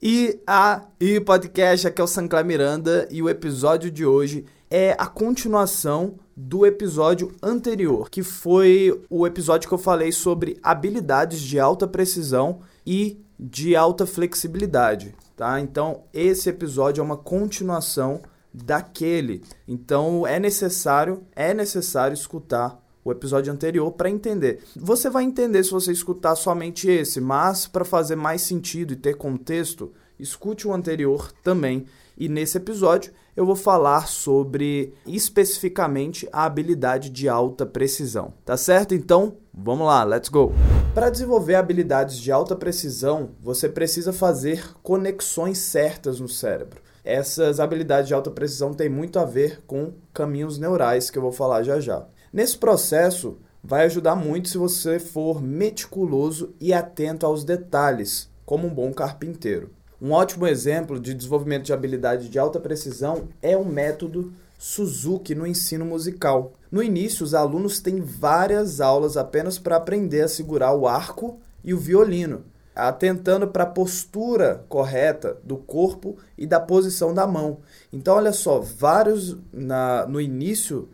E aí, podcast, aqui é o Sancler Miranda e o episódio de hoje é a continuação do episódio anterior, que foi o episódio que eu falei sobre habilidades de alta precisão e de alta flexibilidade, tá? Então, esse episódio é uma continuação daquele. Então, é necessário, é necessário escutar o episódio anterior para entender. Você vai entender se você escutar somente esse, mas para fazer mais sentido e ter contexto, escute o anterior também. E nesse episódio eu vou falar sobre especificamente a habilidade de alta precisão. Tá certo? Então, vamos lá, let's go. Para desenvolver habilidades de alta precisão, você precisa fazer conexões certas no cérebro. Essas habilidades de alta precisão têm muito a ver com caminhos neurais que eu vou falar já já. Nesse processo, vai ajudar muito se você for meticuloso e atento aos detalhes, como um bom carpinteiro. Um ótimo exemplo de desenvolvimento de habilidade de alta precisão é o método Suzuki no ensino musical. No início, os alunos têm várias aulas apenas para aprender a segurar o arco e o violino, atentando para a postura correta do corpo e da posição da mão. Então, olha só, vários na, no início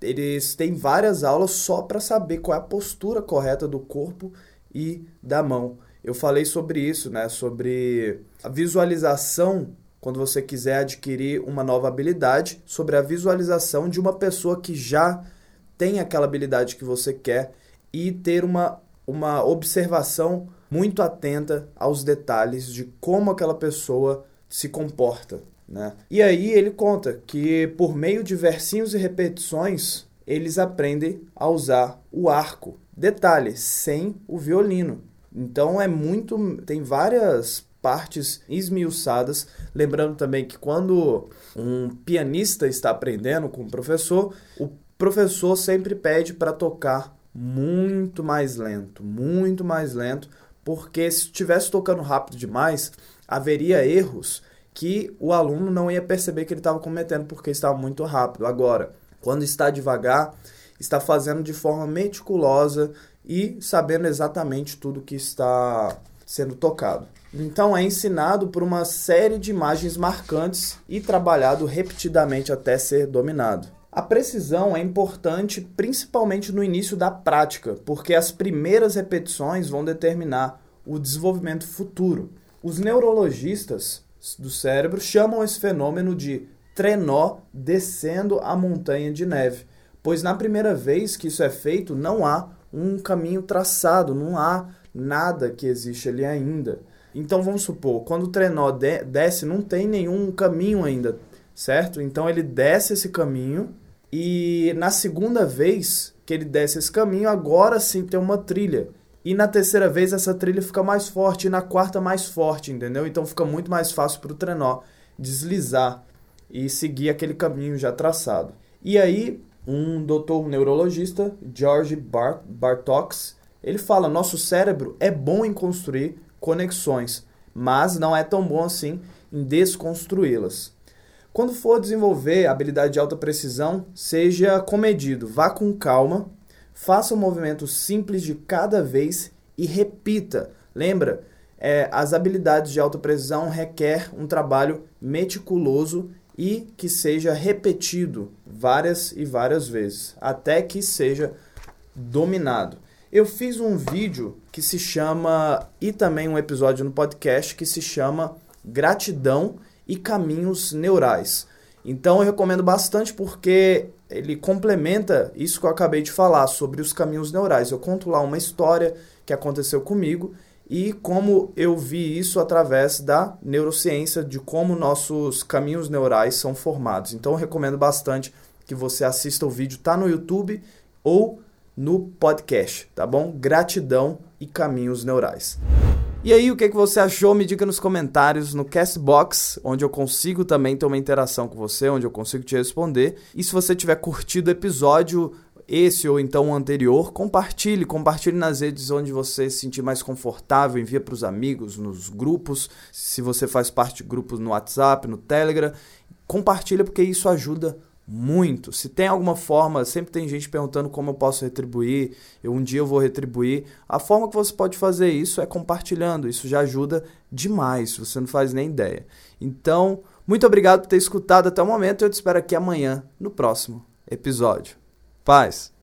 eles têm várias aulas só para saber qual é a postura correta do corpo e da mão. Eu falei sobre isso, né? Sobre a visualização quando você quiser adquirir uma nova habilidade, sobre a visualização de uma pessoa que já tem aquela habilidade que você quer e ter uma, uma observação muito atenta aos detalhes de como aquela pessoa se comporta. Né? E aí ele conta que por meio de versinhos e repetições eles aprendem a usar o arco. Detalhe, sem o violino. Então é muito. tem várias partes esmiuçadas. Lembrando também que quando um pianista está aprendendo com o professor, o professor sempre pede para tocar muito mais lento, muito mais lento, porque se estivesse tocando rápido demais, haveria erros que o aluno não ia perceber que ele estava cometendo porque estava muito rápido. Agora, quando está devagar, está fazendo de forma meticulosa e sabendo exatamente tudo que está sendo tocado. Então é ensinado por uma série de imagens marcantes e trabalhado repetidamente até ser dominado. A precisão é importante principalmente no início da prática, porque as primeiras repetições vão determinar o desenvolvimento futuro. Os neurologistas do cérebro chamam esse fenômeno de trenó descendo a montanha de neve, pois na primeira vez que isso é feito não há um caminho traçado, não há nada que existe ali ainda. Então vamos supor, quando o trenó de desce, não tem nenhum caminho ainda, certo? Então ele desce esse caminho e na segunda vez que ele desce esse caminho, agora sim tem uma trilha. E na terceira vez essa trilha fica mais forte e na quarta mais forte, entendeu? Então fica muito mais fácil para o trenó deslizar e seguir aquele caminho já traçado. E aí, um doutor neurologista, George Bart Bartox, ele fala: nosso cérebro é bom em construir conexões, mas não é tão bom assim em desconstruí-las. Quando for desenvolver habilidade de alta precisão, seja comedido, vá com calma Faça um movimento simples de cada vez e repita. Lembra, é, as habilidades de alta precisão requer um trabalho meticuloso e que seja repetido várias e várias vezes, até que seja dominado. Eu fiz um vídeo que se chama, e também um episódio no podcast que se chama Gratidão e Caminhos Neurais. Então eu recomendo bastante porque ele complementa isso que eu acabei de falar sobre os caminhos neurais. Eu conto lá uma história que aconteceu comigo e como eu vi isso através da neurociência, de como nossos caminhos neurais são formados. Então eu recomendo bastante que você assista o vídeo, tá no YouTube ou no podcast, tá bom? Gratidão e caminhos neurais. E aí, o que, que você achou? Me diga nos comentários no Castbox, onde eu consigo também ter uma interação com você, onde eu consigo te responder. E se você tiver curtido o episódio, esse ou então o anterior, compartilhe, compartilhe nas redes onde você se sentir mais confortável, envia para os amigos, nos grupos, se você faz parte de grupos no WhatsApp, no Telegram, compartilha porque isso ajuda muito. Se tem alguma forma, sempre tem gente perguntando como eu posso retribuir, eu um dia eu vou retribuir. A forma que você pode fazer isso é compartilhando, isso já ajuda demais, você não faz nem ideia. Então, muito obrigado por ter escutado até o momento, eu te espero aqui amanhã no próximo episódio. Paz.